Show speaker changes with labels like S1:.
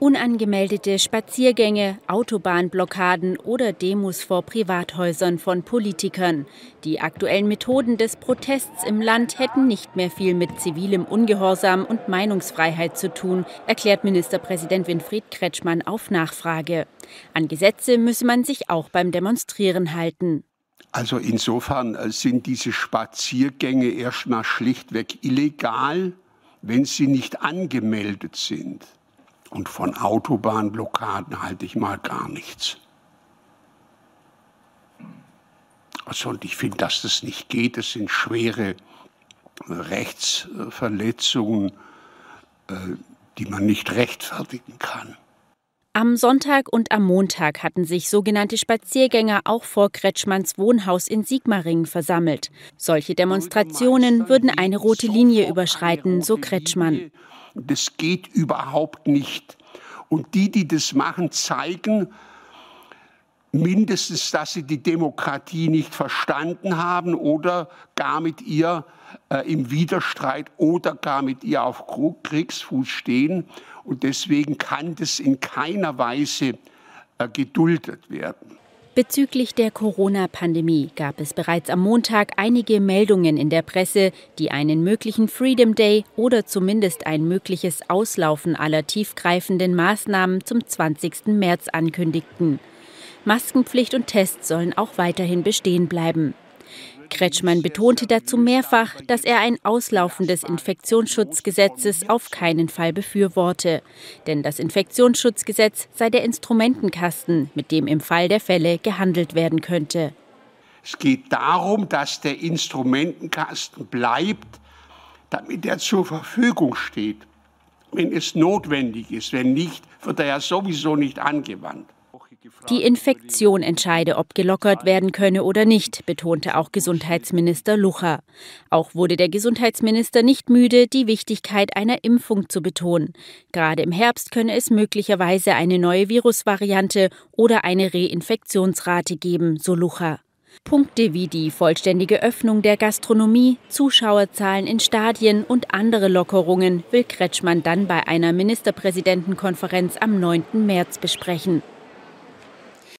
S1: Unangemeldete Spaziergänge, Autobahnblockaden oder Demos vor Privathäusern von Politikern. Die aktuellen Methoden des Protests im Land hätten nicht mehr viel mit zivilem Ungehorsam und Meinungsfreiheit zu tun, erklärt Ministerpräsident Winfried Kretschmann auf Nachfrage. An Gesetze müsse man sich auch beim Demonstrieren halten.
S2: Also insofern äh, sind diese Spaziergänge erstmal schlichtweg illegal, wenn sie nicht angemeldet sind. Und von Autobahnblockaden halte ich mal gar nichts. Also, und ich finde, dass das nicht geht. Das sind schwere Rechtsverletzungen, äh, die man nicht rechtfertigen kann.
S1: Am Sonntag und am Montag hatten sich sogenannte Spaziergänger auch vor Kretschmanns Wohnhaus in Sigmaringen versammelt. Solche Demonstrationen würden eine rote Linie überschreiten, so Kretschmann.
S2: Das geht überhaupt nicht. Und die, die das machen, zeigen mindestens, dass sie die Demokratie nicht verstanden haben oder gar mit ihr äh, im Widerstreit oder gar mit ihr auf Kriegsfuß stehen. Und deswegen kann das in keiner Weise äh, geduldet werden.
S1: Bezüglich der Corona-Pandemie gab es bereits am Montag einige Meldungen in der Presse, die einen möglichen Freedom Day oder zumindest ein mögliches Auslaufen aller tiefgreifenden Maßnahmen zum 20. März ankündigten. Maskenpflicht und Tests sollen auch weiterhin bestehen bleiben. Kretschmann betonte dazu mehrfach, dass er ein Auslaufen des Infektionsschutzgesetzes auf keinen Fall befürworte. Denn das Infektionsschutzgesetz sei der Instrumentenkasten, mit dem im Fall der Fälle gehandelt werden könnte.
S2: Es geht darum, dass der Instrumentenkasten bleibt, damit er zur Verfügung steht, wenn es notwendig ist. Wenn nicht, wird er ja sowieso nicht angewandt.
S1: Die Infektion entscheide, ob gelockert werden könne oder nicht, betonte auch Gesundheitsminister Lucha. Auch wurde der Gesundheitsminister nicht müde, die Wichtigkeit einer Impfung zu betonen. Gerade im Herbst könne es möglicherweise eine neue Virusvariante oder eine Reinfektionsrate geben, so Lucha. Punkte wie die vollständige Öffnung der Gastronomie, Zuschauerzahlen in Stadien und andere Lockerungen will Kretschmann dann bei einer Ministerpräsidentenkonferenz am 9. März besprechen.